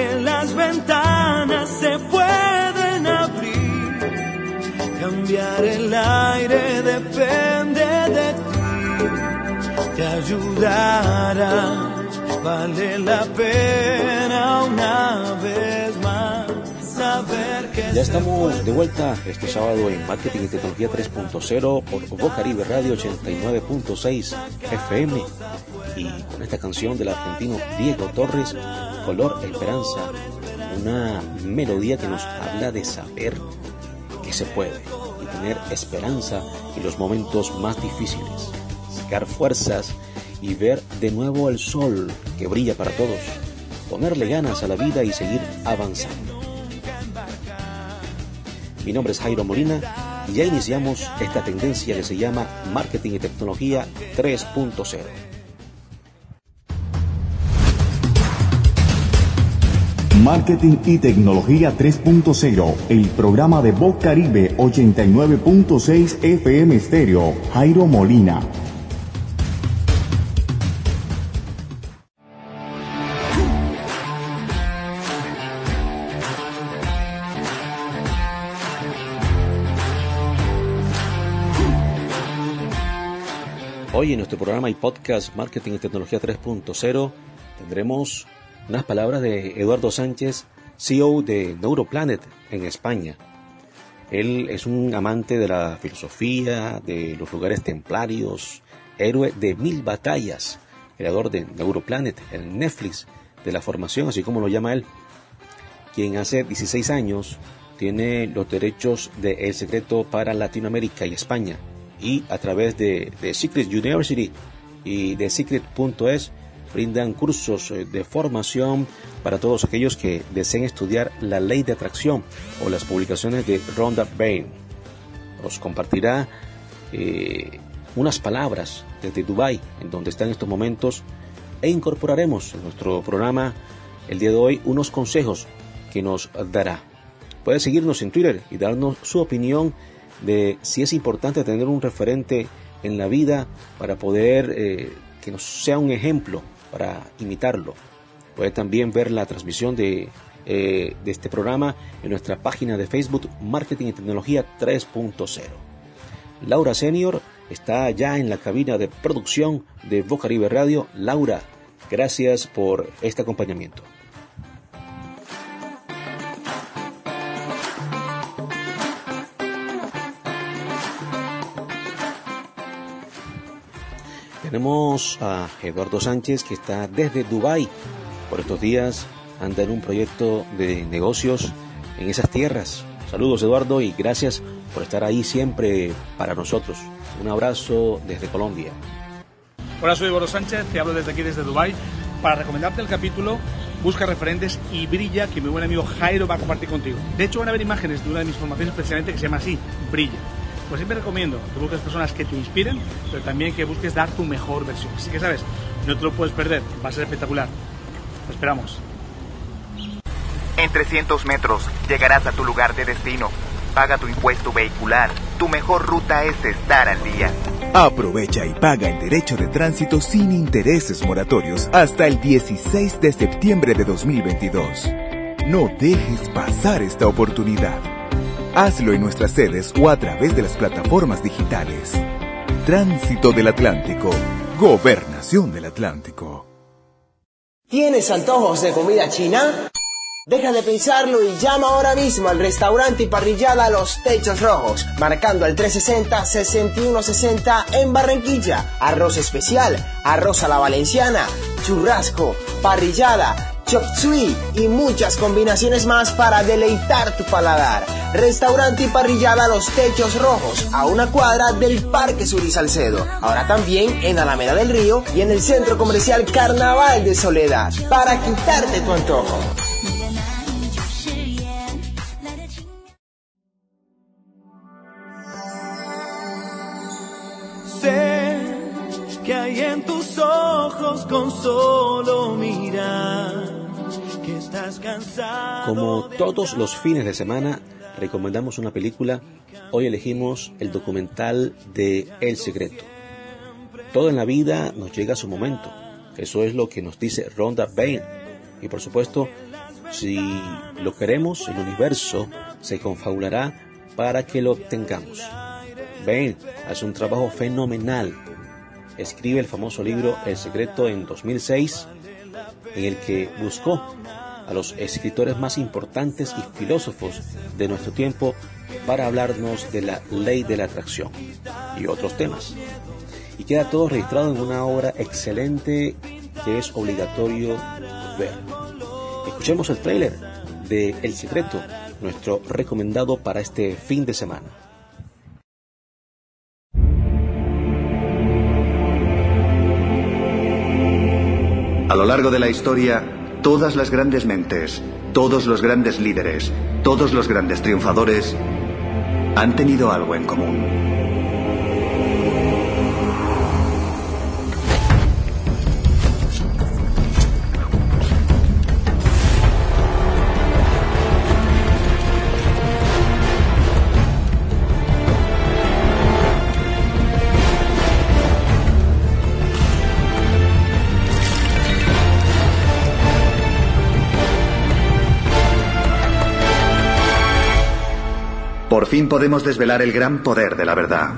que las ventanas se pueden abrir. Cambiar el aire depende de ti, te ayudará, vale la pena una vez más saber que Ya estamos de vuelta este sábado en Marketing y Tecnología 3.0 por Caribe Radio 89.6 FM y con esta canción del argentino Diego Torres, Color Esperanza, una melodía que nos habla de saber que se puede y tener esperanza en los momentos más difíciles, sacar fuerzas y ver de nuevo el sol que brilla para todos, ponerle ganas a la vida y seguir avanzando. Mi nombre es Jairo Molina y ya iniciamos esta tendencia que se llama Marketing y Tecnología 3.0. Marketing y Tecnología 3.0, el programa de Voz Caribe 89.6 FM Stereo, Jairo Molina. Hoy en nuestro programa y podcast Marketing y Tecnología 3.0 tendremos unas palabras de Eduardo Sánchez, CEO de Neuroplanet en España. Él es un amante de la filosofía, de los lugares templarios, héroe de mil batallas, creador de Neuroplanet, el Netflix de la formación, así como lo llama él, quien hace 16 años tiene los derechos de El Secreto para Latinoamérica y España y a través de, de Secret University y de Secret.es brindan cursos eh, de formación para todos aquellos que deseen estudiar la ley de atracción o las publicaciones de Rhonda Byrne. Nos compartirá eh, unas palabras desde Dubai, en donde está en estos momentos, e incorporaremos en nuestro programa el día de hoy unos consejos que nos dará. Puede seguirnos en Twitter y darnos su opinión de si es importante tener un referente en la vida para poder eh, que nos sea un ejemplo para imitarlo. Puede también ver la transmisión de, eh, de este programa en nuestra página de Facebook Marketing y Tecnología 3.0. Laura Senior está ya en la cabina de producción de Bocaribe Radio. Laura, gracias por este acompañamiento. Tenemos a Eduardo Sánchez que está desde Dubai. Por estos días anda en un proyecto de negocios en esas tierras. Saludos Eduardo y gracias por estar ahí siempre para nosotros. Un abrazo desde Colombia. Hola, soy Eduardo Sánchez, te hablo desde aquí, desde Dubai, para recomendarte el capítulo Busca referentes y brilla, que mi buen amigo Jairo va a compartir contigo. De hecho, van a ver imágenes de una de mis formaciones precisamente que se llama así, Brilla pues siempre recomiendo que busques personas que te inspiren, pero también que busques dar tu mejor versión. Así que sabes, no te lo puedes perder, va a ser espectacular. Te esperamos. En 300 metros llegarás a tu lugar de destino. Paga tu impuesto vehicular. Tu mejor ruta es estar al día. Aprovecha y paga el derecho de tránsito sin intereses moratorios hasta el 16 de septiembre de 2022. No dejes pasar esta oportunidad. Hazlo en nuestras sedes o a través de las plataformas digitales. Tránsito del Atlántico. Gobernación del Atlántico. ¿Tienes antojos de comida china? Deja de pensarlo y llama ahora mismo al restaurante y parrillada Los Techos Rojos, marcando al 360-6160 en Barranquilla. Arroz especial, arroz a la valenciana, churrasco, parrillada, chop suey y muchas combinaciones más para deleitar tu paladar. Restaurante y parrillada Los Techos Rojos, a una cuadra del Parque Sur y Salcedo. Ahora también en Alameda del Río y en el Centro Comercial Carnaval de Soledad, para quitarte tu antojo. Sé que hay en tus ojos con solo mirar como todos los fines de semana, recomendamos una película. Hoy elegimos el documental de El Secreto. Todo en la vida nos llega a su momento. Eso es lo que nos dice Rhonda Bain. Y por supuesto, Si lo queremos, el universo se confabulará para que lo obtengamos. Ben hace un trabajo fenomenal. Escribe el famoso libro El secreto en 2006, en el que buscó a los escritores más importantes y filósofos de nuestro tiempo para hablarnos de la ley de la atracción y otros temas. Y queda todo registrado en una obra excelente que es obligatorio ver. Escuchemos el tráiler de El Secreto, nuestro recomendado para este fin de semana. A lo largo de la historia, todas las grandes mentes, todos los grandes líderes, todos los grandes triunfadores han tenido algo en común. Por fin podemos desvelar el gran poder de la verdad.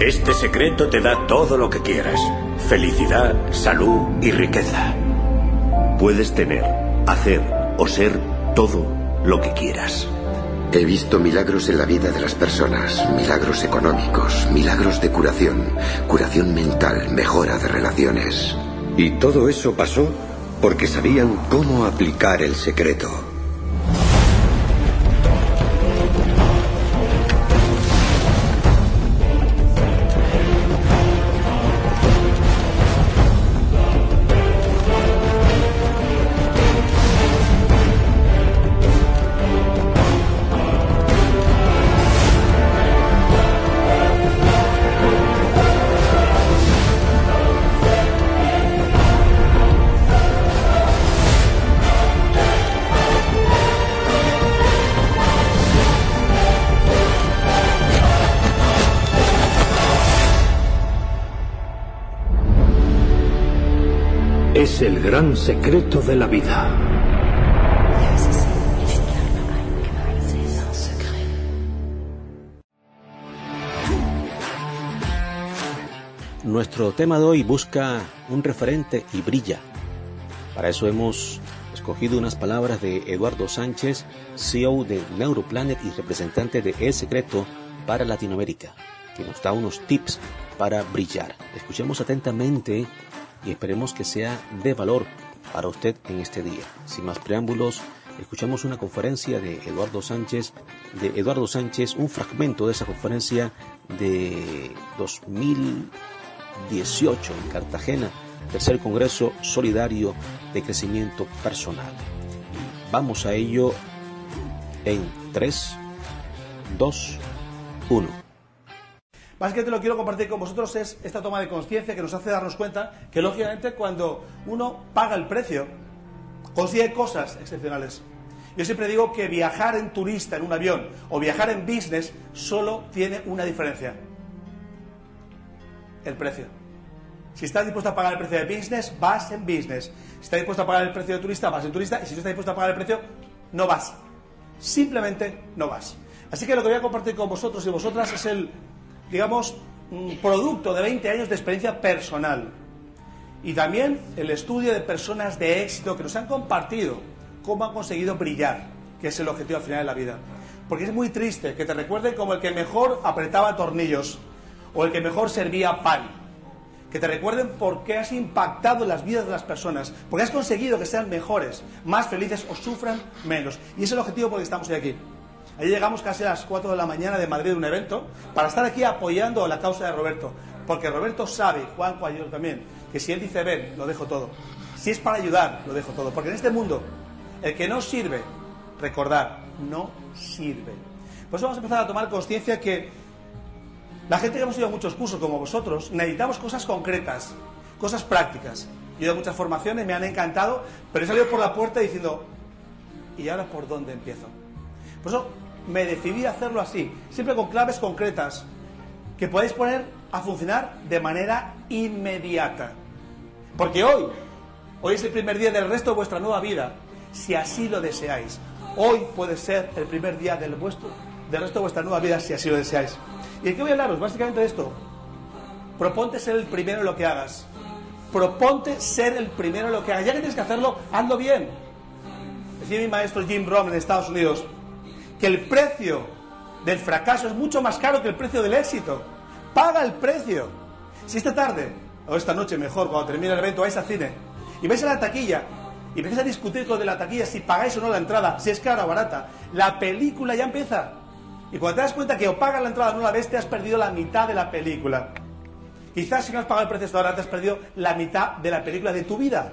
Este secreto te da todo lo que quieras. Felicidad, salud y riqueza. Puedes tener, hacer o ser todo lo que quieras. He visto milagros en la vida de las personas, milagros económicos, milagros de curación, curación mental, mejora de relaciones. Y todo eso pasó porque sabían cómo aplicar el secreto. Es el gran secreto de la vida. Nuestro tema de hoy busca un referente y brilla. Para eso hemos escogido unas palabras de Eduardo Sánchez, CEO de Neuroplanet y representante de El Secreto para Latinoamérica, que nos da unos tips para brillar. Escuchemos atentamente y esperemos que sea de valor para usted en este día. Sin más preámbulos, escuchamos una conferencia de Eduardo Sánchez, de Eduardo Sánchez, un fragmento de esa conferencia de 2018 en Cartagena, tercer Congreso Solidario de Crecimiento Personal. Vamos a ello en 3, 2, 1. Básicamente lo quiero compartir con vosotros es esta toma de conciencia que nos hace darnos cuenta que lógicamente cuando uno paga el precio, consigue cosas excepcionales. Yo siempre digo que viajar en turista en un avión o viajar en business solo tiene una diferencia. El precio. Si estás dispuesto a pagar el precio de business, vas en business. Si estás dispuesto a pagar el precio de turista, vas en turista. Y si no estás dispuesto a pagar el precio, no vas. Simplemente no vas. Así que lo que voy a compartir con vosotros y vosotras es el digamos, producto de 20 años de experiencia personal. Y también el estudio de personas de éxito que nos han compartido cómo han conseguido brillar, que es el objetivo al final de la vida. Porque es muy triste que te recuerden como el que mejor apretaba tornillos o el que mejor servía pan. Que te recuerden por qué has impactado las vidas de las personas, porque has conseguido que sean mejores, más felices o sufran menos. Y es el objetivo por el que estamos hoy aquí. Ahí llegamos casi a las 4 de la mañana de Madrid de un evento para estar aquí apoyando la causa de Roberto. Porque Roberto sabe, Juan Cuayol también, que si él dice ven, lo dejo todo. Si es para ayudar, lo dejo todo. Porque en este mundo, el que no sirve, recordar, no sirve. Por eso vamos a empezar a tomar conciencia que la gente que hemos ido a muchos cursos como vosotros, necesitamos cosas concretas, cosas prácticas. Yo he ido a muchas formaciones, me han encantado, pero he salido por la puerta diciendo, ¿y ahora por dónde empiezo? Por eso me decidí a hacerlo así, siempre con claves concretas que podéis poner a funcionar de manera inmediata. Porque hoy Hoy es el primer día del resto de vuestra nueva vida, si así lo deseáis. Hoy puede ser el primer día del, vuestro, del resto de vuestra nueva vida, si así lo deseáis. ¿Y de qué voy a hablaros? Básicamente de esto. Proponte ser el primero en lo que hagas. Proponte ser el primero en lo que hagas. Ya que tienes que hacerlo, hazlo bien. Decía mi maestro Jim Brown en Estados Unidos que el precio del fracaso es mucho más caro que el precio del éxito. Paga el precio. Si esta tarde, o esta noche mejor, cuando termine el evento, vais al cine y vais a la taquilla y empiezas a discutir con de la taquilla si pagáis o no la entrada, si es cara o barata, la película ya empieza. Y cuando te das cuenta que o pagas la entrada o no la ves, te has perdido la mitad de la película. Quizás si no has pagado el precio hasta ahora, te has perdido la mitad de la película de tu vida.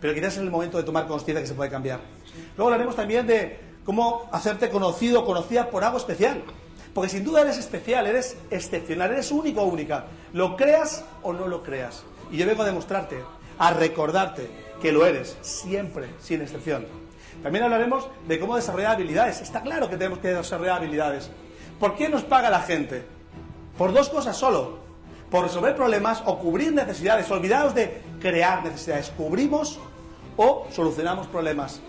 Pero quizás es el momento de tomar conciencia que se puede cambiar. Luego hablaremos también de cómo hacerte conocido o conocida por algo especial. Porque sin duda eres especial, eres excepcional, eres único o única. Lo creas o no lo creas. Y yo vengo a demostrarte, a recordarte que lo eres, siempre, sin excepción. También hablaremos de cómo desarrollar habilidades. Está claro que tenemos que desarrollar habilidades. ¿Por qué nos paga la gente? Por dos cosas solo. Por resolver problemas o cubrir necesidades. Olvidaos de crear necesidades. Cubrimos o solucionamos problemas.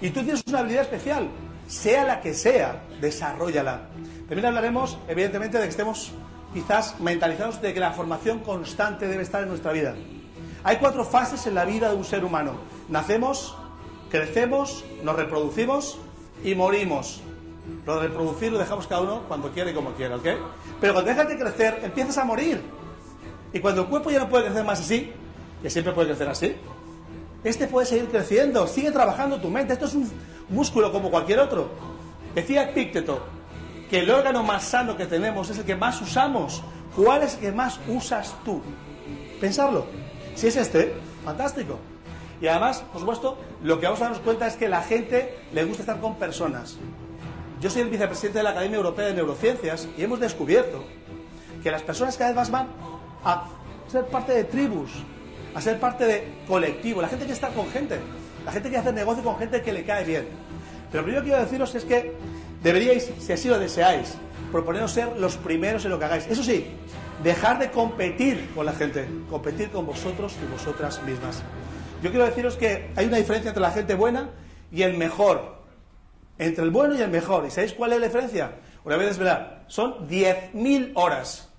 Y tú tienes una habilidad especial, sea la que sea, desarrollala. También hablaremos, evidentemente, de que estemos quizás mentalizados de que la formación constante debe estar en nuestra vida. Hay cuatro fases en la vida de un ser humano. Nacemos, crecemos, nos reproducimos y morimos. Lo de reproducir lo dejamos cada uno cuando quiera y como quiera, ¿ok? Pero cuando dejas de crecer, empiezas a morir. Y cuando el cuerpo ya no puede crecer más así, que siempre puede crecer así, este puede seguir creciendo, sigue trabajando tu mente. Esto es un músculo como cualquier otro. Decía Epícteto que el órgano más sano que tenemos es el que más usamos. ¿Cuál es el que más usas tú? Pensarlo. Si es este, fantástico. Y además, por supuesto, lo que vamos a darnos cuenta es que la gente le gusta estar con personas. Yo soy el vicepresidente de la Academia Europea de Neurociencias y hemos descubierto que las personas cada vez más van a ser parte de tribus, a ser parte de colectivo. La gente quiere estar con gente. La gente quiere hacer negocio con gente que le cae bien. Pero lo primero que quiero deciros es que deberíais, si así lo deseáis, proponeros ser los primeros en lo que hagáis. Eso sí, dejar de competir con la gente, competir con vosotros y vosotras mismas. Yo quiero deciros que hay una diferencia entre la gente buena y el mejor. Entre el bueno y el mejor. ¿Y sabéis cuál es la diferencia? Una vez desvelar. Son 10.000 horas.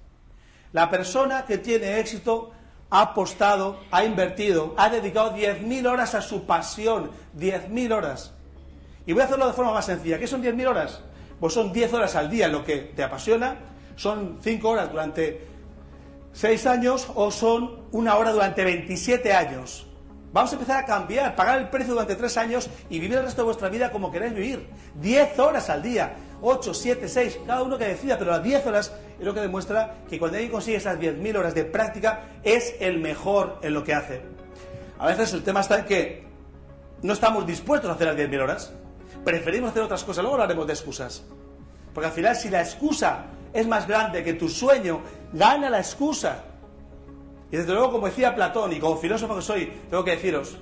La persona que tiene éxito ha apostado, ha invertido, ha dedicado 10.000 horas a su pasión, 10.000 horas. Y voy a hacerlo de forma más sencilla. ¿Qué son 10.000 horas? Pues son 10 horas al día lo que te apasiona, son 5 horas durante 6 años o son una hora durante 27 años. Vamos a empezar a cambiar, pagar el precio durante 3 años y vivir el resto de vuestra vida como queréis vivir. 10 horas al día, 8, 7, 6, cada uno que decida, pero las 10 horas es lo que demuestra que cuando alguien consigue esas 10.000 horas de práctica es el mejor en lo que hace. A veces el tema está en que no estamos dispuestos a hacer las 10.000 horas, preferimos hacer otras cosas, luego hablaremos de excusas. Porque al final si la excusa es más grande que tu sueño, gana la excusa. Y desde luego, como decía Platón, y como filósofo que soy, tengo que deciros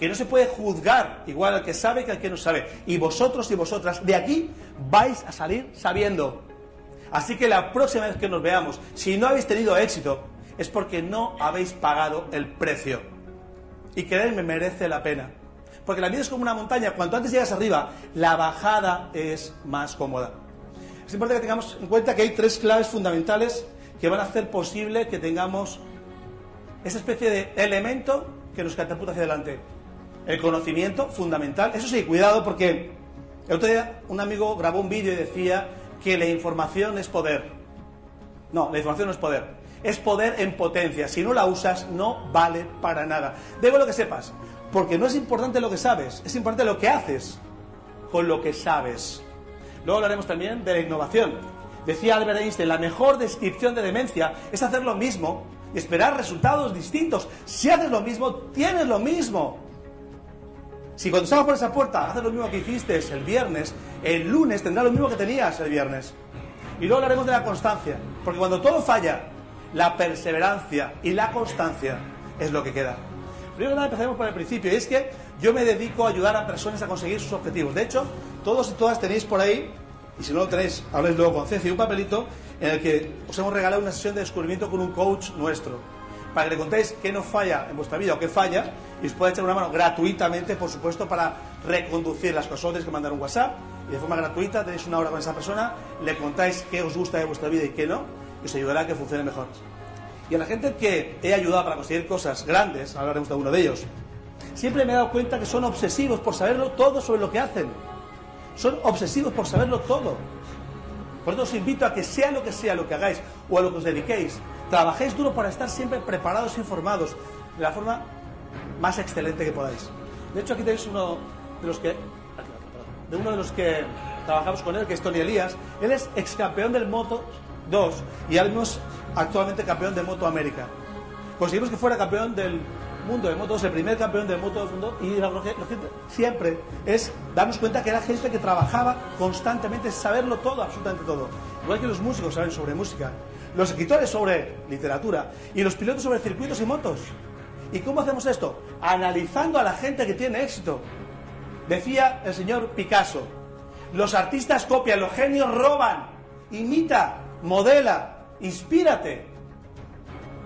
que no se puede juzgar igual al que sabe que al que no sabe. Y vosotros y vosotras de aquí vais a salir sabiendo. Así que la próxima vez que nos veamos, si no habéis tenido éxito, es porque no habéis pagado el precio. Y creedme, merece la pena. Porque la vida es como una montaña. Cuanto antes llegas arriba, la bajada es más cómoda. Es importante que tengamos en cuenta que hay tres claves fundamentales que van a hacer posible que tengamos esa especie de elemento que nos catapulta hacia adelante. El conocimiento fundamental. Eso sí, cuidado porque el otro día un amigo grabó un vídeo y decía que la información es poder. No, la información no es poder. Es poder en potencia. Si no la usas, no vale para nada. Debo lo que sepas. Porque no es importante lo que sabes, es importante lo que haces con lo que sabes. Luego hablaremos también de la innovación. Decía Albert Einstein, la mejor descripción de demencia es hacer lo mismo y esperar resultados distintos. Si haces lo mismo, tienes lo mismo. Si cuando salgas por esa puerta haces lo mismo que hiciste el viernes, el lunes tendrás lo mismo que tenías el viernes. Y luego hablaremos de la constancia, porque cuando todo falla, la perseverancia y la constancia es lo que queda. Primero que nada empezaremos por el principio, y es que yo me dedico a ayudar a personas a conseguir sus objetivos. De hecho, todos y todas tenéis por ahí, y si no lo tenéis, habléis luego con Ceci, un papelito en el que os hemos regalado una sesión de descubrimiento con un coach nuestro. para que le contéis qué no falla en vuestra vida o qué falla y os pueda echar una mano gratuitamente, por supuesto, para reconducir las cosas. Tenéis que mandar un WhatsApp y de forma gratuita tenéis una hora con esa persona, le contáis qué os gusta de vuestra vida y qué no, y os ayudará a que funcione mejor. Y a la gente que he ayudado para conseguir cosas grandes, hablaremos de uno de ellos, siempre me he dado cuenta que son obsesivos por saberlo todo sobre lo que hacen. Son obsesivos por saberlo todo. Por eso os invito a que sea lo que sea lo que hagáis o a lo que os dediquéis, trabajéis duro para estar siempre preparados e informados de la forma más excelente que podáis. De hecho, aquí tenéis uno de los que de uno de los que trabajamos con él, que es Tony Elías. Él es ex campeón del Moto 2 y ahora mismo es actualmente campeón de Moto América. Conseguimos que fuera campeón del mundo de motos, el primer campeón del moto del mundo, y lo que, siempre es darnos cuenta que era gente que trabajaba constantemente, saberlo todo, absolutamente todo. Igual que los músicos saben sobre música, los escritores sobre literatura y los pilotos sobre circuitos y motos. ¿Y cómo hacemos esto? Analizando a la gente que tiene éxito. Decía el señor Picasso, los artistas copian, los genios roban, imita, modela, inspírate.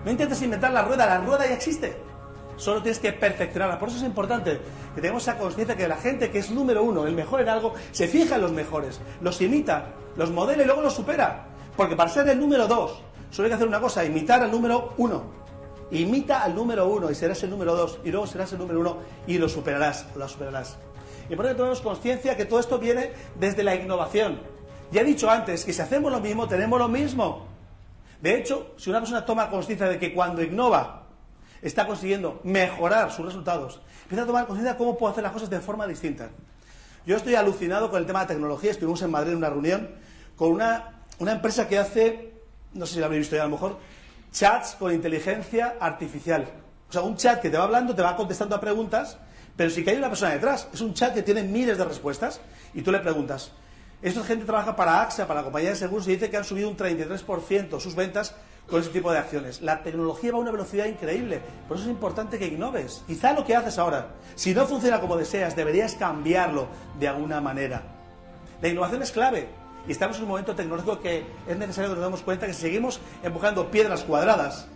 No intentes inventar la rueda, la rueda ya existe. Solo tienes que perfeccionarla. Por eso es importante que tengamos esa conciencia que la gente que es número uno, el mejor en algo, se fija en los mejores, los imita, los modela y luego los supera. Porque para ser el número dos, solo hay que hacer una cosa, imitar al número uno. Imita al número uno y serás el número dos, y luego serás el número uno y lo superarás, o la superarás. Y por eso tenemos conciencia que todo esto viene desde la innovación. Ya he dicho antes que si hacemos lo mismo, tenemos lo mismo. De hecho, si una persona toma conciencia de que cuando innova está consiguiendo mejorar sus resultados, empieza a tomar conciencia de cómo puedo hacer las cosas de forma distinta. Yo estoy alucinado con el tema de tecnología. Estuvimos en Madrid en una reunión con una, una empresa que hace, no sé si lo habréis visto ya a lo mejor, chats con inteligencia artificial. O sea, un chat que te va hablando, te va contestando a preguntas, pero sí que hay una persona detrás. Es un chat que tiene miles de respuestas y tú le preguntas. Esta gente trabaja para AXA, para la compañía de seguros, y dice que han subido un 33% sus ventas con ese tipo de acciones. La tecnología va a una velocidad increíble, por eso es importante que innoves. Quizá lo que haces ahora, si no funciona como deseas, deberías cambiarlo de alguna manera. La innovación es clave y estamos en un momento tecnológico que es necesario que nos demos cuenta que si seguimos empujando piedras cuadradas,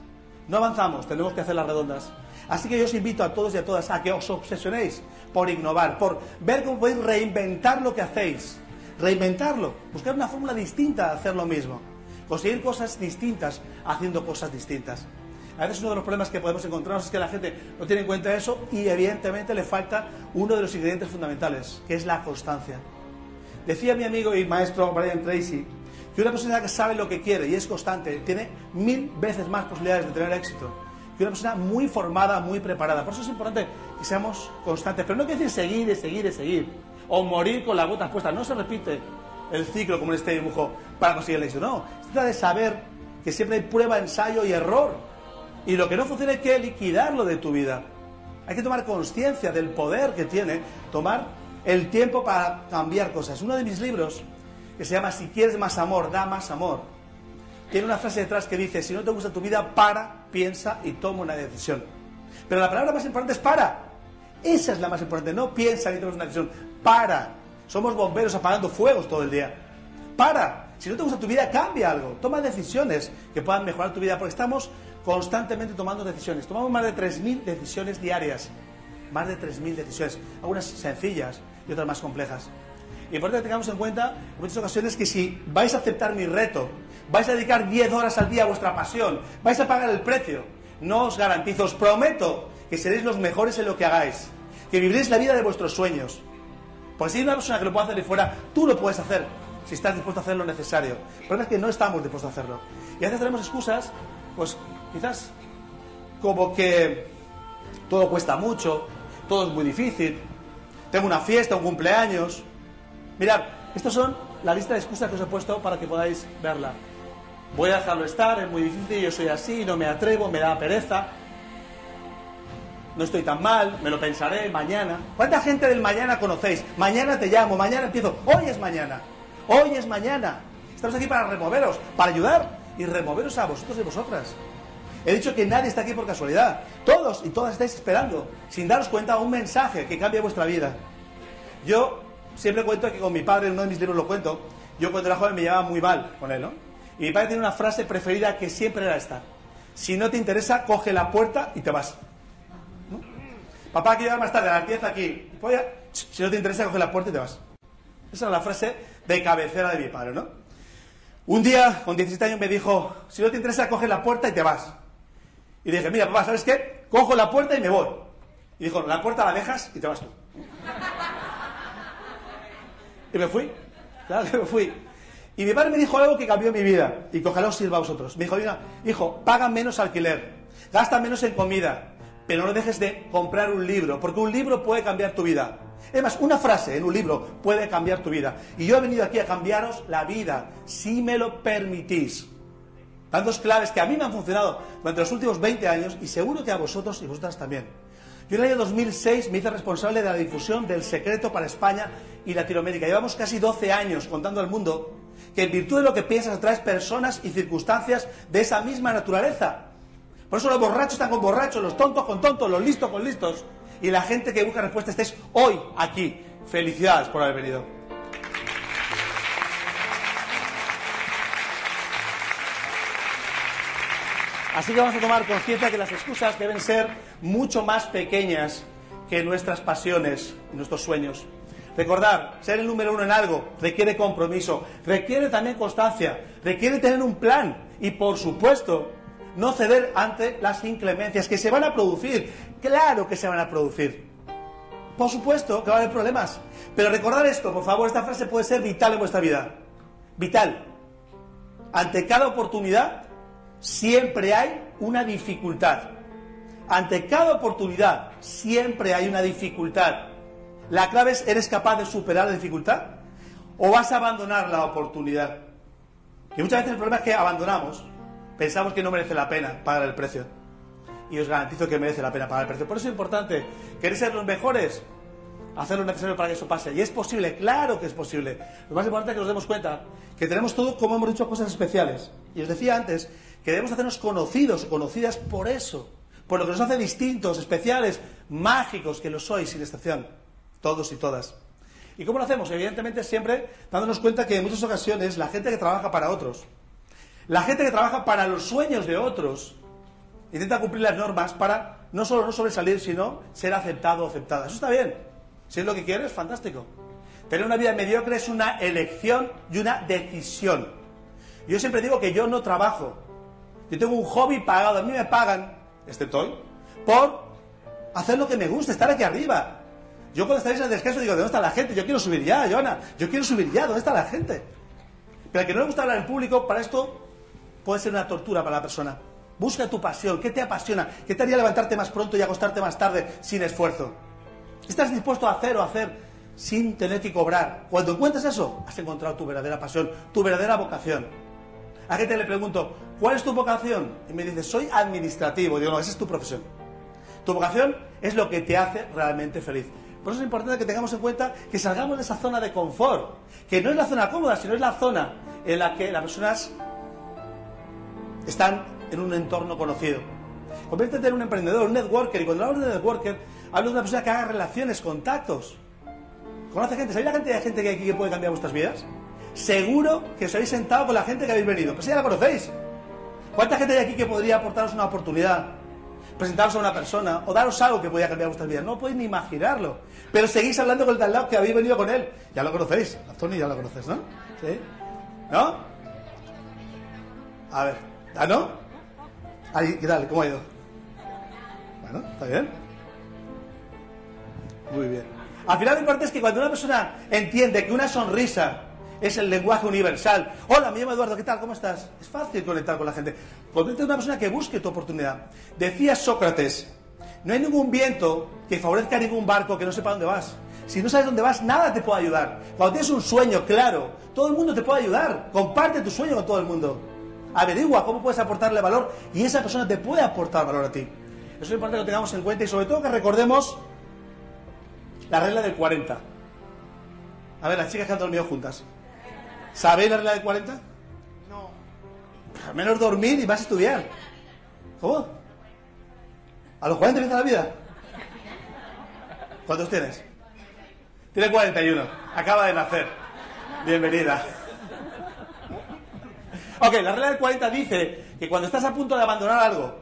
no avanzamos, tenemos que hacerlas redondas. Así que yo os invito a todos y a todas a que os obsesionéis por innovar, por ver cómo podéis reinventar lo que hacéis. Reinventarlo, buscar una fórmula distinta de hacer lo mismo conseguir cosas distintas haciendo cosas distintas. A veces uno de los problemas que podemos encontrarnos es que la gente no tiene en cuenta eso y evidentemente le falta uno de los ingredientes fundamentales, que es la constancia. Decía mi amigo y maestro Brian Tracy que una persona que sabe lo que quiere y es constante tiene mil veces más posibilidades de tener éxito que una persona muy formada, muy preparada. Por eso es importante que seamos constantes. Pero no quiere decir seguir y seguir y seguir. O morir con las botas puestas. No se repite el ciclo como en este dibujo para conseguir el éxito. No, se trata de saber que siempre hay prueba, ensayo y error. Y lo que no funciona hay que liquidarlo de tu vida. Hay que tomar conciencia del poder que tiene tomar el tiempo para cambiar cosas. Uno de mis libros, que se llama Si quieres más amor, da más amor, tiene una frase detrás que dice, si no te gusta tu vida, para, piensa y toma una decisión. Pero la palabra más importante es para. Esa es la más importante, no piensa y tomas una decisión. Para. Somos bomberos apagando fuegos todo el día. Para. Si no te gusta tu vida, cambia algo. Toma decisiones que puedan mejorar tu vida, porque estamos constantemente tomando decisiones. Tomamos más de 3.000 decisiones diarias. Más de 3.000 decisiones. Algunas sencillas y otras más complejas. Y importante que tengamos en cuenta en muchas ocasiones que si vais a aceptar mi reto, vais a dedicar 10 horas al día a vuestra pasión, vais a pagar el precio, no os garantizo, os prometo que seréis los mejores en lo que hagáis, que viviréis la vida de vuestros sueños, porque si hay una persona que lo puede hacer de fuera, tú lo puedes hacer si estás dispuesto a hacer lo necesario. El problema es que no estamos dispuestos a hacerlo. Y a veces tenemos excusas, pues quizás como que todo cuesta mucho, todo es muy difícil, tengo una fiesta, un cumpleaños. Mirad, estas son la lista de excusas que os he puesto para que podáis verla. Voy a dejarlo estar, es muy difícil, yo soy así, no me atrevo, me da pereza no estoy tan mal, me lo pensaré mañana. ¿Cuánta gente del mañana conocéis? Mañana te llamo, mañana empiezo. Hoy es mañana, hoy es mañana. Estamos aquí para removeros, para ayudar y removeros a vosotros y vosotras. He dicho que nadie está aquí por casualidad. Todos y todas estáis esperando, sin daros cuenta, un mensaje que cambie vuestra vida. Yo siempre cuento que con mi padre, en uno de mis libros lo cuento, yo cuando era joven me llevaba muy mal con él, ¿no? Y mi padre tiene una frase preferida que siempre era esta. Si no te interesa, coge la puerta y te vas. Papá, quiero llegar más tarde, a las 10 aquí. Si no te interesa, coge la puerta y te vas. Esa es la frase de cabecera de mi padre, ¿no? Un día, con 17 años, me dijo, si no te interesa, coge la puerta y te vas. Y dije, mira, papá, ¿sabes qué? Cojo la puerta y me voy. Y dijo, la puerta la dejas y te vas tú. y me fui. Claro que me fui. Y mi padre me dijo algo que cambió mi vida y que ojalá os sirva a vosotros. Me dijo, hijo, paga menos alquiler, gasta menos en comida, pero no dejes de comprar un libro, porque un libro puede cambiar tu vida. Es más, una frase en un libro puede cambiar tu vida. Y yo he venido aquí a cambiaros la vida, si me lo permitís. Tantos claves que a mí me han funcionado durante los últimos 20 años y seguro que a vosotros y vosotras también. Yo en el año 2006 me hice responsable de la difusión del secreto para España y Latinoamérica. Llevamos casi 12 años contando al mundo que en virtud de lo que piensas atraes personas y circunstancias de esa misma naturaleza. Por eso los borrachos están con borrachos, los tontos con tontos, los listos con listos. Y la gente que busca respuestas estáis hoy aquí. Felicidades por haber venido. Así que vamos a tomar conciencia que las excusas deben ser mucho más pequeñas que nuestras pasiones y nuestros sueños. Recordar, ser el número uno en algo requiere compromiso, requiere también constancia, requiere tener un plan y, por supuesto, no ceder ante las inclemencias que se van a producir. Claro que se van a producir. Por supuesto que va a haber problemas. Pero recordar esto, por favor, esta frase puede ser vital en vuestra vida. Vital. Ante cada oportunidad siempre hay una dificultad. Ante cada oportunidad siempre hay una dificultad. La clave es, ¿eres capaz de superar la dificultad? ¿O vas a abandonar la oportunidad? Y muchas veces el problema es que abandonamos, pensamos que no merece la pena pagar el precio. Y os garantizo que merece la pena pagar el precio. Por eso es importante, ¿queréis ser los mejores? Hacer lo necesario para que eso pase. Y es posible, claro que es posible. Lo más importante es que nos demos cuenta que tenemos todo, como hemos dicho, cosas especiales. Y os decía antes que debemos hacernos conocidos o conocidas por eso, por lo que nos hace distintos, especiales, mágicos, que lo sois sin excepción todos y todas. ¿Y cómo lo hacemos? Evidentemente siempre dándonos cuenta que en muchas ocasiones la gente que trabaja para otros, la gente que trabaja para los sueños de otros, intenta cumplir las normas para no solo no sobresalir, sino ser aceptado o aceptada. Eso está bien. Si es lo que quieres, fantástico. Tener una vida mediocre es una elección y una decisión. Yo siempre digo que yo no trabajo. Yo tengo un hobby pagado. A mí me pagan, excepto hoy, por hacer lo que me gusta, estar aquí arriba. Yo cuando estáis en el descanso digo, ¿dónde está la gente? Yo quiero subir ya, Joana. Yo quiero subir ya, ¿dónde está la gente? Pero al que no le gusta hablar en público, para esto puede ser una tortura para la persona. Busca tu pasión, ¿qué te apasiona? ¿Qué te haría levantarte más pronto y acostarte más tarde sin esfuerzo? ¿Qué estás dispuesto a hacer o hacer sin tener que cobrar? Cuando encuentres eso, has encontrado tu verdadera pasión, tu verdadera vocación. A gente le pregunto, ¿cuál es tu vocación? Y me dice, soy administrativo. Y digo, no, esa es tu profesión. Tu vocación es lo que te hace realmente feliz. Por eso es importante que tengamos en cuenta que salgamos de esa zona de confort, que no es la zona cómoda, sino es la zona en la que las personas están en un entorno conocido. Conviértete en un emprendedor, un networker, y cuando hablo de networker, hablo de una persona que haga relaciones, contactos. ¿Conoce gente? ¿Sabéis la cantidad de gente que aquí que puede cambiar vuestras vidas? Seguro que os habéis sentado con la gente que habéis venido. Pues ya la conocéis. ¿Cuánta gente hay aquí que podría aportaros una oportunidad? presentaros a una persona o daros algo que podía cambiar vuestras vidas. No podéis ni imaginarlo. Pero seguís hablando con el de lado que habéis venido con él. Ya lo conocéis. Antonio ya lo conoces, ¿no? ¿Sí? ¿No? A ver. ¿Ah, no? Ahí, ¿Qué tal? ¿Cómo ha ido? Bueno, ¿está bien? Muy bien. Al final lo importante es que cuando una persona entiende que una sonrisa es el lenguaje universal. Hola, me llamo Eduardo, ¿qué tal? ¿Cómo estás? Es fácil conectar con la gente. Conecta una persona que busque tu oportunidad. Decía Sócrates, no hay ningún viento que favorezca a ningún barco que no sepa dónde vas. Si no sabes dónde vas, nada te puede ayudar. Cuando tienes un sueño claro, todo el mundo te puede ayudar. Comparte tu sueño con todo el mundo. Averigua cómo puedes aportarle valor y esa persona te puede aportar valor a ti. Eso es importante que lo tengamos en cuenta y sobre todo que recordemos la regla del 40. A ver, las chicas que han dormido juntas. ¿Sabéis la regla de 40? No. Al menos dormir y vas a estudiar. ¿Cómo? ¿A los 40 empieza la vida? ¿Cuántos tienes? Tiene 41. Acaba de nacer. Bienvenida. Ok, la regla del 40 dice que cuando estás a punto de abandonar algo,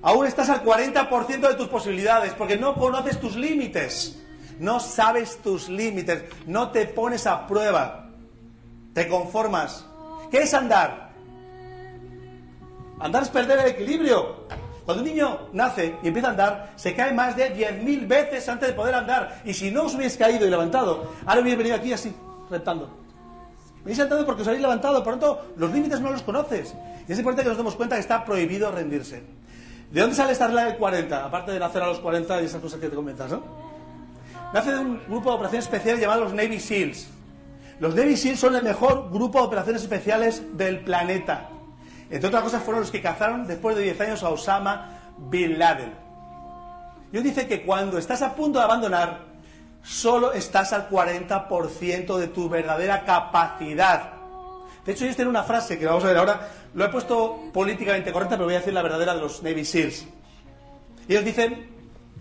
aún estás al 40% de tus posibilidades, porque no conoces tus límites. No sabes tus límites, no te pones a prueba, te conformas. ¿Qué es andar? Andar es perder el equilibrio. Cuando un niño nace y empieza a andar, se cae más de 10.000 veces antes de poder andar. Y si no os hubierais caído y levantado, ahora hubierais venido aquí así, rentando. Venís sentado porque os habéis levantado, por lo tanto, los límites no los conoces. Y es importante que nos demos cuenta que está prohibido rendirse. ¿De dónde sale esta regla del 40? Aparte de nacer a los 40 y esas cosas que te comentas, ¿no? Nace de un grupo de operaciones especiales llamado los Navy SEALs. Los Navy SEALs son el mejor grupo de operaciones especiales del planeta. Entre otras cosas, fueron los que cazaron después de 10 años a Osama Bin Laden. Dios dice que cuando estás a punto de abandonar, solo estás al 40% de tu verdadera capacidad. De hecho, ellos tienen una frase que vamos a ver ahora, lo he puesto políticamente correcta, pero voy a decir la verdadera de los Navy SEALs. Ellos dicen,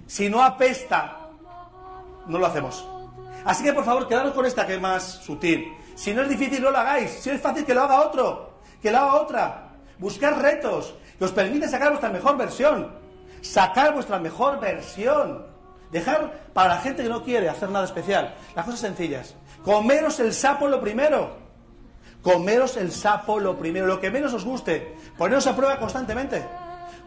si no apesta, no lo hacemos. Así que por favor, quedaros con esta que es más sutil. Si no es difícil, no lo hagáis. Si es fácil, que lo haga otro, que lo haga otra. Buscar retos que os permiten sacar vuestra mejor versión. Sacar vuestra mejor versión. Dejar para la gente que no quiere hacer nada especial. Las cosas sencillas. Comeros el sapo lo primero. Comeros el sapo lo primero. Lo que menos os guste. Poneros a prueba constantemente.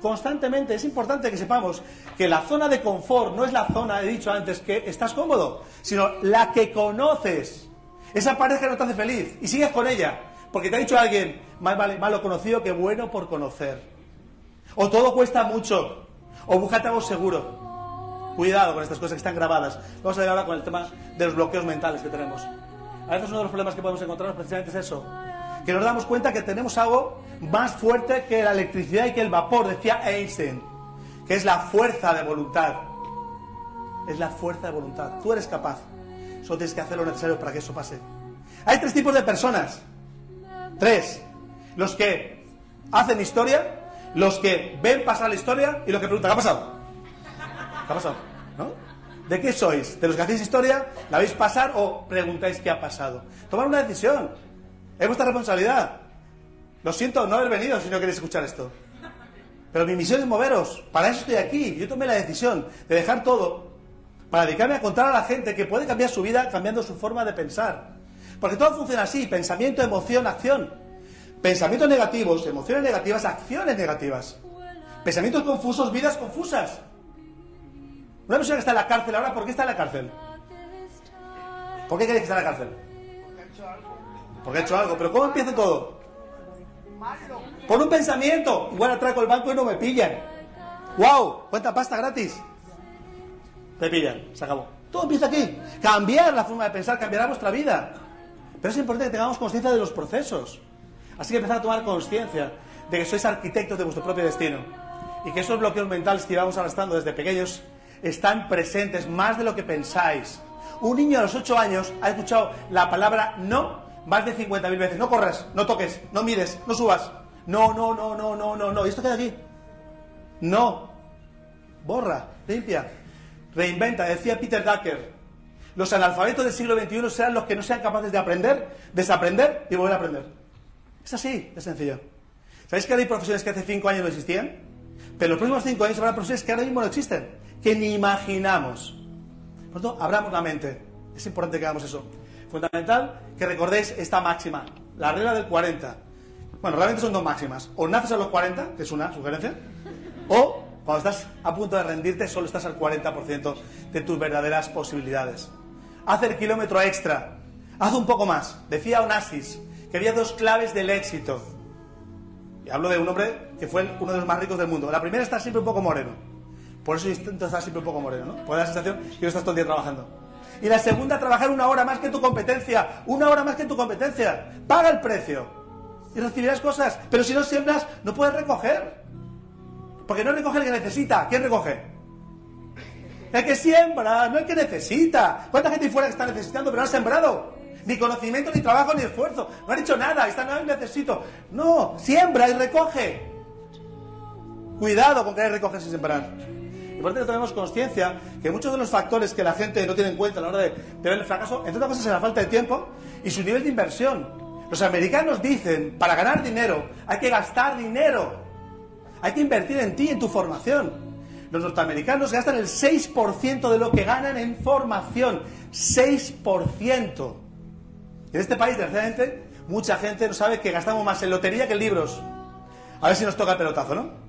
Constantemente. Es importante que sepamos que la zona de confort no es la zona, he dicho antes, que estás cómodo, sino la que conoces. Esa pareja no te hace feliz y sigues con ella. Porque te ha dicho alguien, más malo conocido que bueno por conocer. O todo cuesta mucho. O búscate algo seguro. Cuidado con estas cosas que están grabadas. Vamos a ver ahora con el tema de los bloqueos mentales que tenemos. A veces uno de los problemas que podemos encontrar precisamente es eso. Que nos damos cuenta que tenemos algo más fuerte que la electricidad y que el vapor, decía Einstein. Que es la fuerza de voluntad. Es la fuerza de voluntad. Tú eres capaz. Solo tienes que hacer lo necesario para que eso pase. Hay tres tipos de personas. Tres. Los que hacen historia, los que ven pasar la historia y los que preguntan, ¿qué ha pasado? ¿Qué ha pasado? ¿No? ¿De qué sois? ¿De los que hacéis historia? ¿La veis pasar o preguntáis qué ha pasado? Tomar una decisión. Es vuestra responsabilidad. Lo siento no haber venido si no queréis escuchar esto. Pero mi misión es moveros. Para eso estoy aquí. Yo tomé la decisión de dejar todo para dedicarme a contar a la gente que puede cambiar su vida cambiando su forma de pensar. Porque todo funciona así, pensamiento, emoción, acción. Pensamientos negativos, emociones negativas, acciones negativas. Pensamientos confusos, vidas confusas. Una persona que está en la cárcel ahora, ¿por qué está en la cárcel? ¿Por qué queréis que está en la cárcel? Porque ha hecho algo. Pero ¿cómo empieza todo? Por un pensamiento. Igual atraco el banco y no me pillan. ¡Wow! ¿Cuánta pasta gratis? Te pillan. Se acabó. Todo empieza aquí. Cambiar la forma de pensar cambiará vuestra vida. Pero es importante que tengamos conciencia de los procesos. Así que empezar a tomar conciencia de que sois arquitectos de vuestro propio destino. Y que esos bloqueos mentales que llevamos arrastrando desde pequeños están presentes más de lo que pensáis. Un niño a los 8 años ha escuchado la palabra no más de 50.000 veces. No corras, no toques, no mires, no subas. No, no, no, no, no, no, no. ¿Y esto queda aquí? No. Borra, limpia, reinventa. Decía Peter Drucker, los analfabetos del siglo XXI serán los que no sean capaces de aprender, desaprender y volver a aprender. Es así, es sencillo. ¿Sabéis que hay profesiones que hace cinco años no existían? Pero en los próximos cinco años habrá profesiones que ahora mismo no existen, que ni imaginamos. Por tanto, abramos la mente. Es importante que hagamos eso. Fundamental que recordéis esta máxima, la regla del 40. Bueno, realmente son dos máximas. O naces a los 40, que es una sugerencia, o cuando estás a punto de rendirte, solo estás al 40% de tus verdaderas posibilidades. Haz el kilómetro extra. Haz un poco más. Decía Onassis que había dos claves del éxito. Y hablo de un hombre que fue uno de los más ricos del mundo. La primera es estar siempre un poco moreno. Por eso intento estar siempre un poco moreno, ¿no? Por la sensación que no estás todo el día trabajando. Y la segunda, trabajar una hora más que tu competencia. Una hora más que tu competencia. Paga el precio. Y recibirás cosas. Pero si no siembras, no puedes recoger. Porque no recoge el que necesita. ¿Quién recoge? El que siembra, no el que necesita. ¿Cuánta gente fuera que está necesitando pero no ha sembrado? Ni conocimiento, ni trabajo, ni esfuerzo. No ha dicho nada. Está, no necesito. No, siembra y recoge. Cuidado con querer recoger sin sembrar. Por eso tenemos conciencia que muchos de los factores que la gente no tiene en cuenta a la hora de, de ver el fracaso, entre otras cosas, es la falta de tiempo y su nivel de inversión. Los americanos dicen, para ganar dinero hay que gastar dinero. Hay que invertir en ti, en tu formación. Los norteamericanos gastan el 6% de lo que ganan en formación. 6%. En este país, desgraciadamente, mucha gente no sabe que gastamos más en lotería que en libros. A ver si nos toca el pelotazo, ¿no?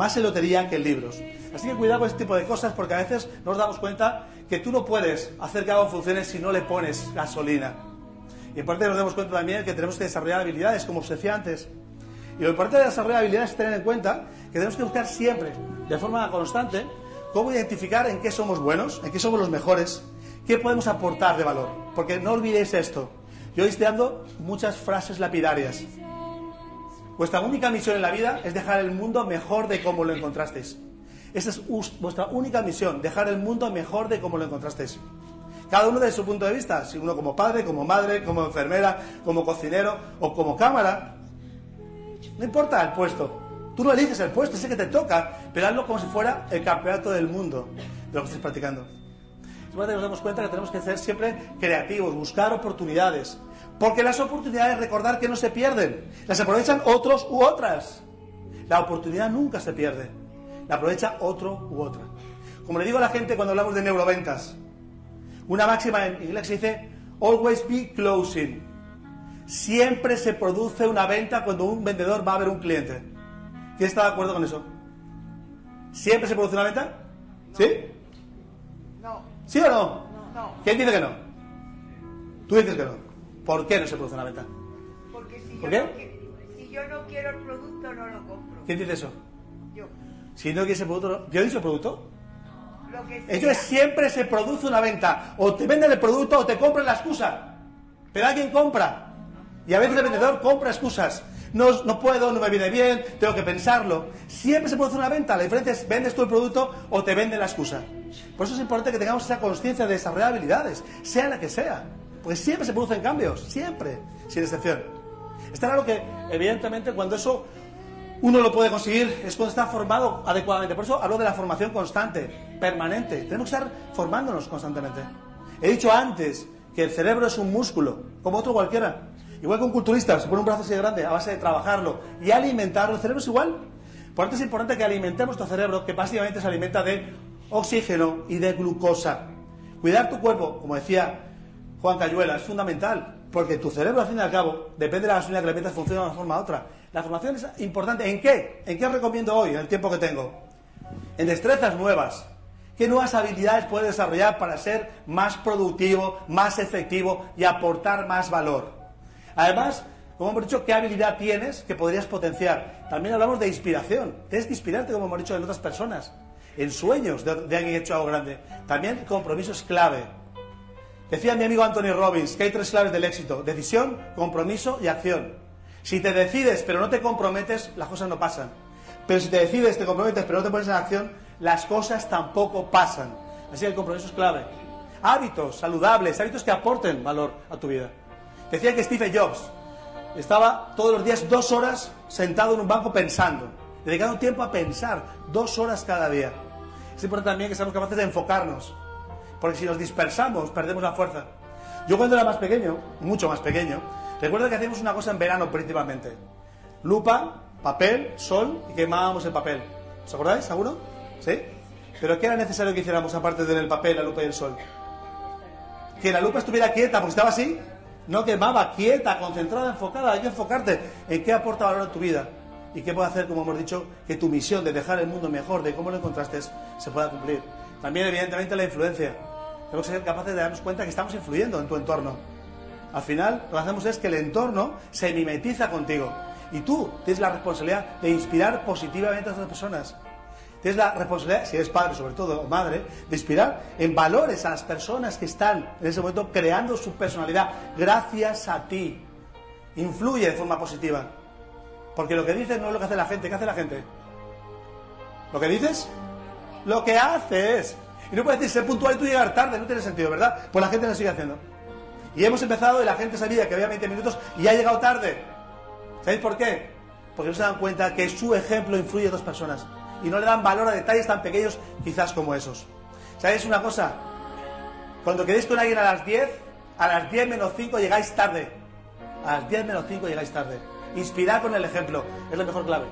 Más en lotería que en libros. Así que cuidado con este tipo de cosas porque a veces nos damos cuenta que tú no puedes hacer que algo funcione si no le pones gasolina. Y en parte nos damos cuenta también que tenemos que desarrollar habilidades, como os decía antes. Y lo importante de desarrollar habilidades es tener en cuenta que tenemos que buscar siempre, de forma constante, cómo identificar en qué somos buenos, en qué somos los mejores, qué podemos aportar de valor. Porque no olvidéis esto. Yo estoy dando muchas frases lapidarias. Vuestra única misión en la vida es dejar el mundo mejor de como lo encontrasteis. Esa es vuestra única misión, dejar el mundo mejor de como lo encontrasteis. Cada uno desde su punto de vista, si uno como padre, como madre, como enfermera, como cocinero o como cámara. No importa el puesto. Tú no eliges el puesto, es el que te toca, pero hazlo como si fuera el campeonato del mundo de lo que estés practicando. Que nos damos cuenta que tenemos que ser siempre creativos, buscar oportunidades. Porque las oportunidades, recordar que no se pierden, las aprovechan otros u otras. La oportunidad nunca se pierde, la aprovecha otro u otra. Como le digo a la gente cuando hablamos de neuroventas, una máxima en inglés se dice, always be closing. Siempre se produce una venta cuando un vendedor va a ver un cliente. ¿Quién está de acuerdo con eso? ¿Siempre se produce una venta? ¿Sí? No. ¿Sí o no? No. ¿Quién dice que no? Tú dices que no. ¿Por qué no se produce una venta? Porque si, ¿Por yo qué? No, si yo no quiero el producto, no lo compro. ¿Quién dice eso? Yo. Si no quieres el producto, no- ¿yo he dicho el producto? Lo que sea. Entonces siempre se produce una venta. O te venden el producto o te compran la excusa. Pero alguien compra. Y a veces el vendedor compra excusas. No, no puedo, no me viene bien, tengo que pensarlo. Siempre se produce una venta. La diferencia es vendes tú el producto o te venden la excusa. Por eso es importante que tengamos esa conciencia de desarrollar habilidades, sea la que sea. Porque siempre se producen cambios, siempre, sin excepción. Está claro que, evidentemente, cuando eso uno lo puede conseguir es cuando está formado adecuadamente. Por eso hablo de la formación constante, permanente. Tenemos que estar formándonos constantemente. He dicho antes que el cerebro es un músculo, como otro cualquiera. Igual que un culturista se pone un brazo así de grande a base de trabajarlo y alimentarlo, el cerebro es igual. Por tanto es importante que alimentemos nuestro cerebro, que básicamente se alimenta de oxígeno y de glucosa. Cuidar tu cuerpo, como decía Juan Cayuela, es fundamental, porque tu cerebro, al fin y al cabo, depende de la gasolina que le metas, funciona de una forma u otra. La formación es importante. ¿En qué? ¿En qué recomiendo hoy, en el tiempo que tengo? En destrezas nuevas. ¿Qué nuevas habilidades puedes desarrollar para ser más productivo, más efectivo y aportar más valor? Además, como hemos dicho, ¿qué habilidad tienes que podrías potenciar? También hablamos de inspiración. Tienes que inspirarte, como hemos dicho, en otras personas, en sueños de, de alguien hecho algo grande. También compromiso es clave. Decía mi amigo Anthony Robbins que hay tres claves del éxito: decisión, compromiso y acción. Si te decides pero no te comprometes, las cosas no pasan. Pero si te decides, te comprometes pero no te pones en acción, las cosas tampoco pasan. Así que el compromiso es clave. Hábitos saludables, hábitos que aporten valor a tu vida. Decía que Steve Jobs estaba todos los días dos horas sentado en un banco pensando, dedicando tiempo a pensar, dos horas cada día. Es importante también que seamos capaces de enfocarnos, porque si nos dispersamos, perdemos la fuerza. Yo cuando era más pequeño, mucho más pequeño, recuerdo que hacíamos una cosa en verano principalmente. Lupa, papel, sol y quemábamos el papel. ¿Os acordáis, seguro? ¿Sí? ¿Pero qué era necesario que hiciéramos aparte del papel, la lupa y el sol? Que la lupa estuviera quieta, porque estaba así, no quemaba, quieta, concentrada, enfocada. Hay que enfocarte en qué aporta valor a tu vida y qué puede hacer, como hemos dicho, que tu misión de dejar el mundo mejor, de cómo lo encontraste, se pueda cumplir. También, evidentemente, la influencia. Tenemos que ser capaces de darnos cuenta que estamos influyendo en tu entorno. Al final, lo que hacemos es que el entorno se mimetiza contigo. Y tú tienes la responsabilidad de inspirar positivamente a otras personas. Tienes la responsabilidad, si eres padre sobre todo, o madre, de inspirar en valores a las personas que están en ese momento creando su personalidad gracias a ti. Influye de forma positiva. Porque lo que dices no es lo que hace la gente. ¿Qué hace la gente? ¿Lo que dices? Lo que haces. Y no puedes decir ser puntual y tú llegar tarde, no tiene sentido, ¿verdad? Pues la gente lo sigue haciendo. Y hemos empezado y la gente sabía que había 20 minutos y ha llegado tarde. ¿Sabéis por qué? Porque no se dan cuenta que su ejemplo influye a dos personas y no le dan valor a detalles tan pequeños quizás como esos. ¿Sabéis una cosa? Cuando quedéis con alguien a las 10, a las 10 menos 5 llegáis tarde. A las 10 menos 5 llegáis tarde. Inspirar con el ejemplo es la mejor clave.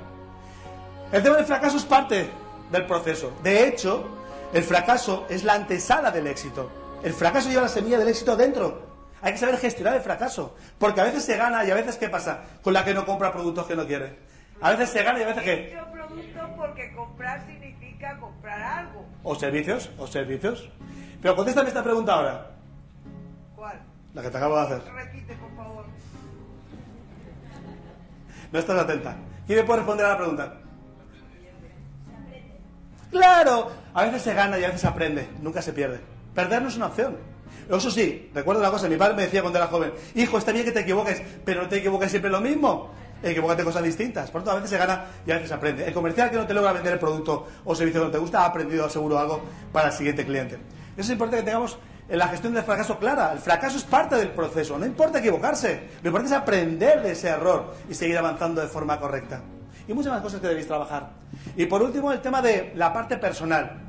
El tema del fracaso es parte del proceso. De hecho, el fracaso es la antesala del éxito. El fracaso lleva la semilla del éxito dentro. Hay que saber gestionar el fracaso. Porque a veces se gana y a veces ¿qué pasa? Con la que no compra productos que no quiere. A veces se gana y a veces ¿qué? Dicho producto porque comprar significa comprar algo. O servicios, o servicios. Pero contéstame esta pregunta ahora. ¿Cuál? La que te acabo de hacer. Repite, por favor. No estás atenta. ¿Quién me puede responder a la pregunta? Claro, a veces se gana y a veces se aprende, nunca se pierde. Perder no es una opción. Eso sí, recuerdo una cosa, mi padre me decía cuando era joven, hijo, está bien que te equivoques, pero no te equivoques siempre lo mismo. Equivócate en cosas distintas. Por lo tanto, a veces se gana y a veces se aprende. El comercial que no te logra vender el producto o servicio que no te gusta ha aprendido seguro algo para el siguiente cliente. Eso es importante que tengamos en la gestión del fracaso clara. El fracaso es parte del proceso, no importa equivocarse. Lo importante es aprender de ese error y seguir avanzando de forma correcta. Y muchas más cosas que debéis trabajar. Y por último, el tema de la parte personal.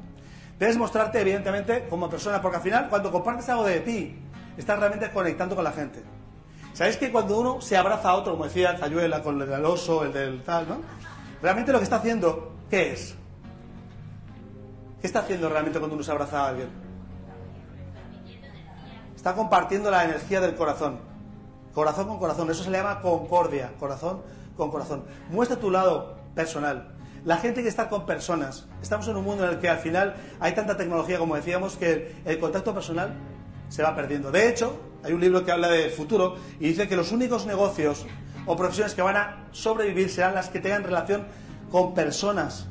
Debes mostrarte, evidentemente, como persona, porque al final, cuando compartes algo de ti, estás realmente conectando con la gente. ¿Sabéis que cuando uno se abraza a otro, como decía Cayuela, con el del oso, el del tal, ¿no? Realmente lo que está haciendo, ¿qué es? ¿Qué está haciendo realmente cuando uno se abraza a alguien? Está compartiendo la energía del corazón. Corazón con corazón. Eso se le llama concordia. Corazón con corazón. Muestra tu lado personal. La gente que está con personas. Estamos en un mundo en el que al final hay tanta tecnología, como decíamos, que el contacto personal se va perdiendo. De hecho, hay un libro que habla del futuro y dice que los únicos negocios o profesiones que van a sobrevivir serán las que tengan relación con personas.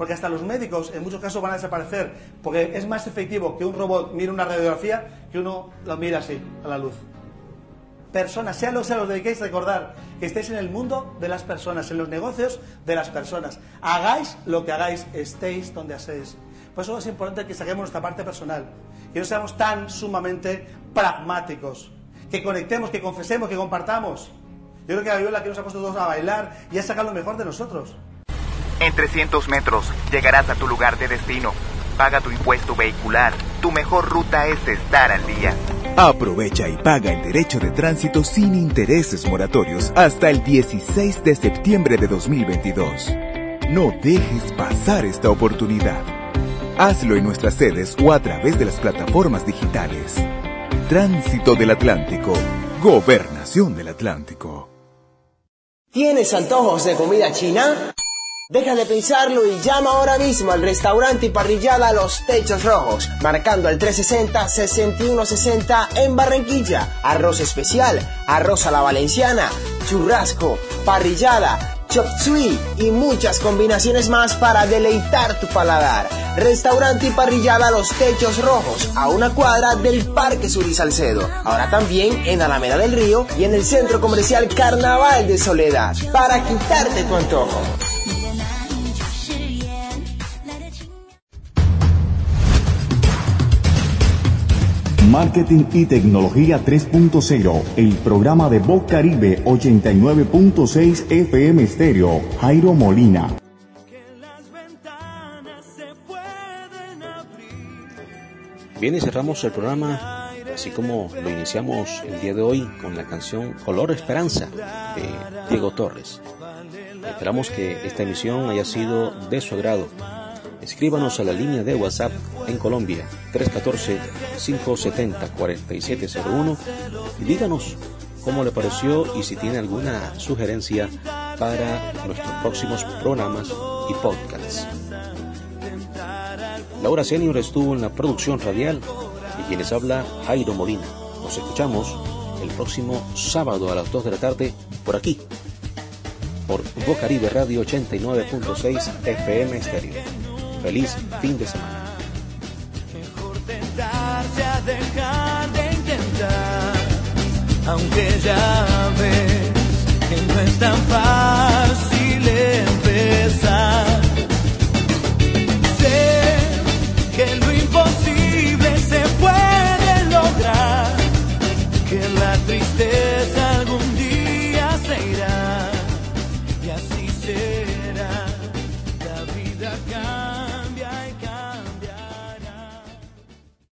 Porque hasta los médicos en muchos casos van a desaparecer, porque es más efectivo que un robot mire una radiografía que uno lo mire así, a la luz. Personas, sea lo que sea, los dediquéis, recordar que estéis en el mundo de las personas, en los negocios de las personas. Hagáis lo que hagáis, estéis donde hacéis. Por eso es importante que saquemos nuestra parte personal, que no seamos tan sumamente pragmáticos, que conectemos, que confesemos, que compartamos. Yo creo que la Viola que nos ha puesto todos a bailar y a sacar lo mejor de nosotros. En 300 metros llegarás a tu lugar de destino. Paga tu impuesto vehicular. Tu mejor ruta es estar al día. Aprovecha y paga el derecho de tránsito sin intereses moratorios hasta el 16 de septiembre de 2022. No dejes pasar esta oportunidad. Hazlo en nuestras sedes o a través de las plataformas digitales. Tránsito del Atlántico. Gobernación del Atlántico. ¿Tienes antojos de comida china? Deja de pensarlo y llama ahora mismo al restaurante y parrillada Los Techos Rojos, marcando al 360-6160 en Barranquilla. Arroz especial, arroz a la valenciana, churrasco, parrillada, chop suey y muchas combinaciones más para deleitar tu paladar. Restaurante y parrillada Los Techos Rojos, a una cuadra del Parque Sur y Salcedo. Ahora también en Alameda del Río y en el Centro Comercial Carnaval de Soledad, para quitarte tu antojo. Marketing y Tecnología 3.0, el programa de Voz Caribe 89.6 FM Stereo, Jairo Molina. Bien, y cerramos el programa, así como lo iniciamos el día de hoy con la canción Color Esperanza de Diego Torres. Esperamos que esta emisión haya sido de su agrado. Escríbanos a la línea de WhatsApp en Colombia 314-570-4701 y díganos cómo le pareció y si tiene alguna sugerencia para nuestros próximos programas y podcasts. Laura Senior estuvo en la producción radial y quienes habla Jairo Molina. Nos escuchamos el próximo sábado a las 2 de la tarde por aquí, por Bocaribe Radio 89.6 FM Estéreo. Feliz fin de semana. Mejor tentarse a dejar de intentar, aunque ya ves que no es tan fácil